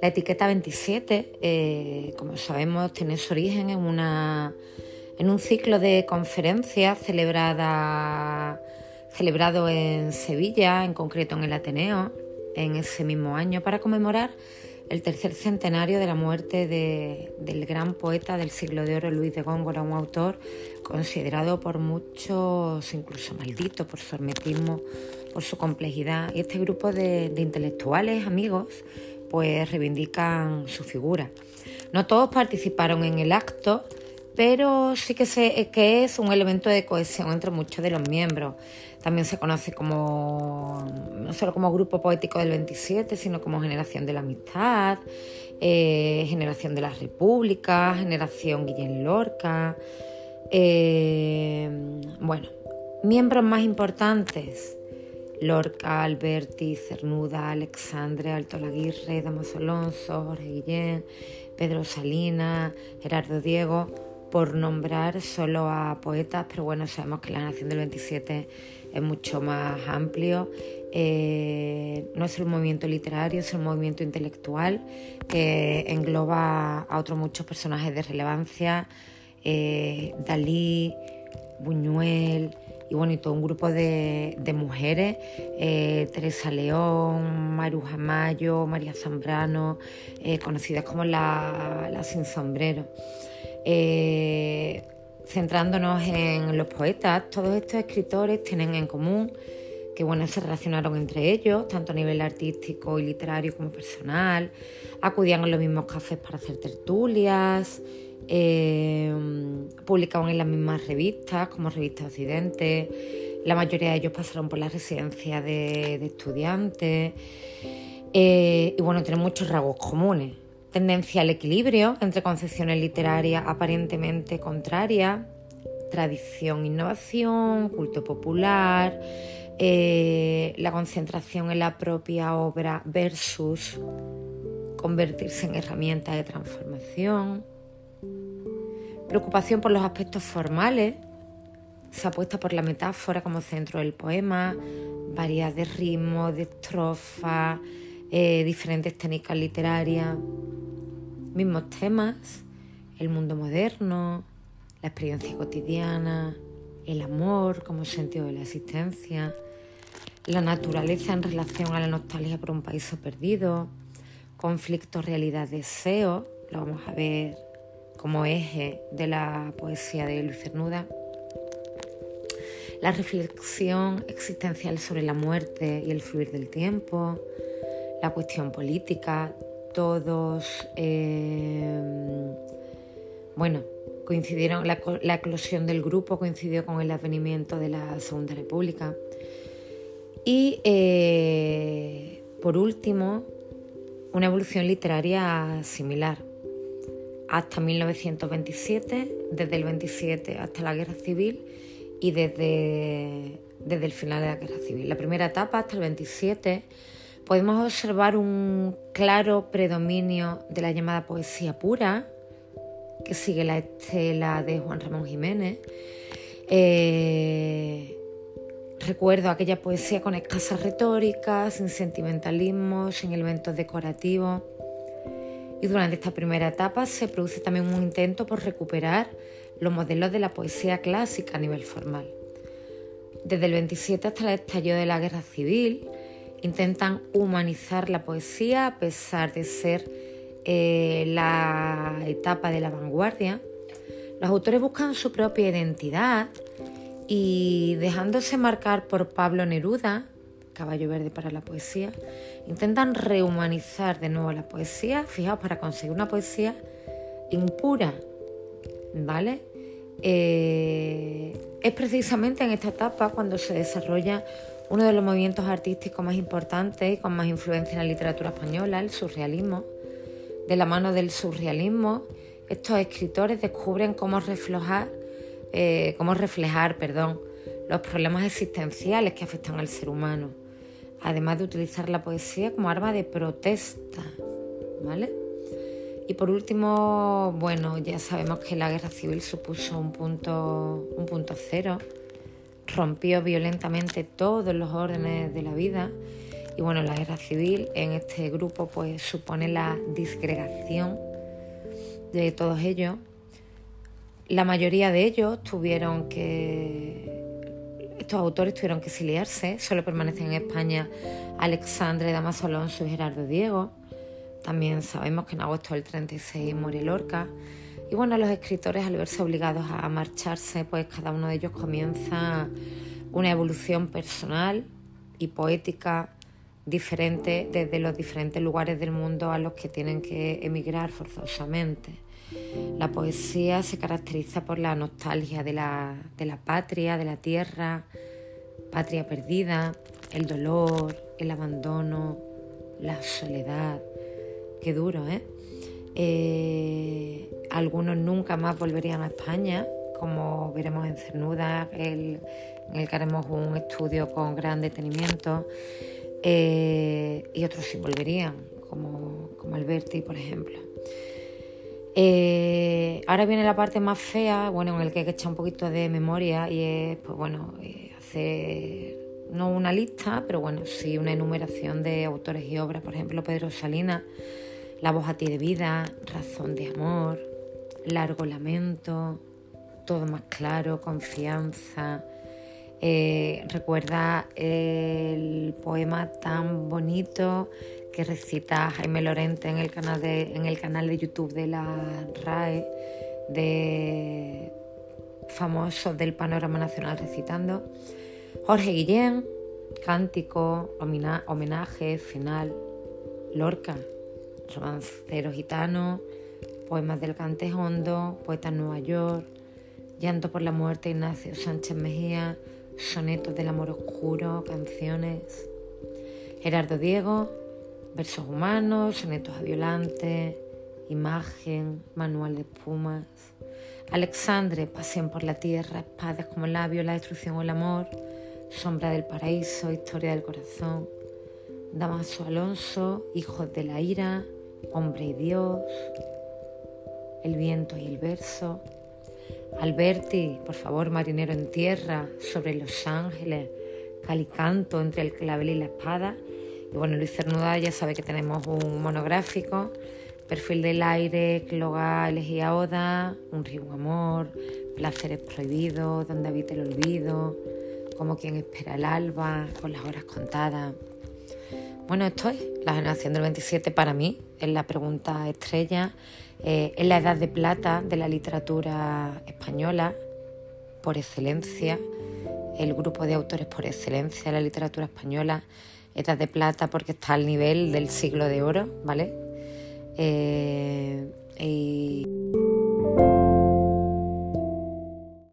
La etiqueta 27, eh, como sabemos, tiene su origen en, una, en un ciclo de conferencias celebrada, celebrado en Sevilla, en concreto en el Ateneo, en ese mismo año, para conmemorar el tercer centenario de la muerte del gran poeta del siglo de oro Luis de Góngora, un autor considerado por muchos incluso maldito por su hermetismo, por su complejidad. Y este grupo de intelectuales, amigos, pues reivindican su figura. No todos participaron en el acto, pero sí que, que es un elemento de cohesión entre muchos de los miembros. También se conoce como, no solo como grupo poético del 27, sino como generación de la amistad, eh, generación de la república, generación Guillén Lorca. Eh, bueno, miembros más importantes Lorca, Alberti, Cernuda, Alexandre, Alto Laguirre, Damaso Alonso, Jorge Guillén, Pedro Salinas, Gerardo Diego, por nombrar solo a poetas, pero bueno, sabemos que la Nación del 27 es mucho más amplio. Eh, no es un movimiento literario, es un movimiento intelectual que engloba a otros muchos personajes de relevancia, eh, Dalí, Buñuel, y bueno, y todo un grupo de, mujeres, eh, Teresa León, Maruja Mayo, María Zambrano, conocidas como la, Sin Sombrero. Eh, centrándonos en los poetas, todos estos escritores tienen en común que bueno, se relacionaron entre ellos, tanto a nivel artístico y literario como personal, acudían a los mismos cafés para hacer tertulias, eh, publicaban en las mismas revistas, como Revista Occidente. La mayoría de ellos pasaron por la residencia de, estudiantes. Eh, y bueno, tienen muchos rasgos comunes. Tendencia al equilibrio entre concepciones literarias aparentemente contrarias, tradición, innovación, culto popular, eh, la concentración en la propia obra versus convertirse en herramienta de transformación. Preocupación por los aspectos formales, se apuesta por la metáfora como centro del poema, variedad de ritmos, de estrofas, eh, diferentes técnicas literarias, mismos temas, el mundo moderno, la experiencia cotidiana, el amor como sentido de la existencia, la naturaleza en relación a la nostalgia por un país perdido, conflicto, realidad, deseo, lo vamos a ver como eje de la poesía de Luis Cernuda, la reflexión existencial sobre la muerte y el fluir del tiempo, la cuestión política, todos, eh, bueno, coincidieron, la, eclosión del grupo coincidió con el advenimiento de la Segunda República. Y eh, por último, una evolución literaria similar hasta 1927, desde el 27 hasta la Guerra Civil y desde, desde el final de la Guerra Civil. La primera etapa, hasta el 27, podemos observar un claro predominio de la llamada poesía pura, que sigue la estela de Juan Ramón Jiménez. Eh, recuerdo aquella poesía con escasa retórica, sin sentimentalismo, sin elementos decorativos y durante esta primera etapa se produce también un intento por recuperar los modelos de la poesía clásica a nivel formal. Desde el 27 hasta el estallido de la guerra civil, intentan humanizar la poesía a pesar de ser eh, la etapa de la vanguardia. Los autores buscan su propia identidad y dejándose marcar por Pablo Neruda, caballo verde para la poesía, intentan rehumanizar de nuevo la poesía, fijaos, para conseguir una poesía impura, ¿vale? Eh, es precisamente en esta etapa cuando se desarrolla uno de los movimientos artísticos más importantes y con más influencia en la literatura española, el surrealismo. De la mano del surrealismo, estos escritores descubren cómo reflejar, eh, cómo reflejar perdón, los problemas existenciales que afectan al ser humano además de utilizar la poesía como arma de protesta, ¿vale? Y por último, bueno, ya sabemos que la guerra civil supuso un punto, un punto cero rompió violentamente todos los órdenes de la vida y bueno, la guerra civil en este grupo pues supone la disgregación de todos ellos. La mayoría de ellos tuvieron que estos autores tuvieron que exiliarse, solo permanecen en España Alexandre Damaso Alonso y Gerardo Diego. También sabemos que en agosto del 36 muere Lorca. Y bueno, los escritores al verse obligados a marcharse, pues cada uno de ellos comienza una evolución personal y poética diferente desde los diferentes lugares del mundo a los que tienen que emigrar forzosamente. La poesía se caracteriza por la nostalgia de la, de la patria, de la tierra, patria perdida, el dolor, el abandono, la soledad. Qué duro, ¿eh? Eh, algunos nunca más volverían a España, como veremos en Cernuda, en el que haremos un estudio con gran detenimiento, eh, y otros sí volverían, como, como Alberti, por ejemplo. Eh, ahora viene la parte más fea, bueno, en el que hay que echar un poquito de memoria y es, pues bueno, hacer no una lista, pero bueno, sí una enumeración de autores y obras, por ejemplo, Pedro Salinas la voz a ti de vida, razón de amor, largo lamento, todo más claro, confianza. Eh, recuerda el poema tan bonito que recita Jaime Lorente en el canal de, en el canal de YouTube de la RAE, de famosos del panorama nacional recitando. Jorge Guillén, cántico, homenaje, final. Lorca, romancero gitano, poemas del Cante Hondo, poeta en Nueva York, llanto por la muerte Ignacio Sánchez Mejía, sonetos del amor oscuro, canciones. Gerardo Diego, versos humanos, sonetos a Violante, imagen, manual de espumas. Alexandre, pasión por la tierra, espadas como labio, la destrucción o el amor, sombra del paraíso, historia del corazón. Damaso Alonso, hijos de la ira, hombre y Dios, el viento y el verso. Alberti, por favor, marinero en tierra, sobre los ángeles, calicanto entre el clavel y la espada. Y bueno, Luis Cernuda ya sabe que tenemos un monográfico, perfil del aire, cloga, elegía oda, un río, amor, placeres prohibidos, donde habita el olvido, como quien espera el alba, con las horas contadas. Bueno, esto es la generación del 27 para mí, es la pregunta estrella, eh, es la edad de plata de la literatura española, por excelencia, el grupo de autores por excelencia de la literatura española, edad de plata porque está al nivel del siglo de oro, ¿vale? Eh,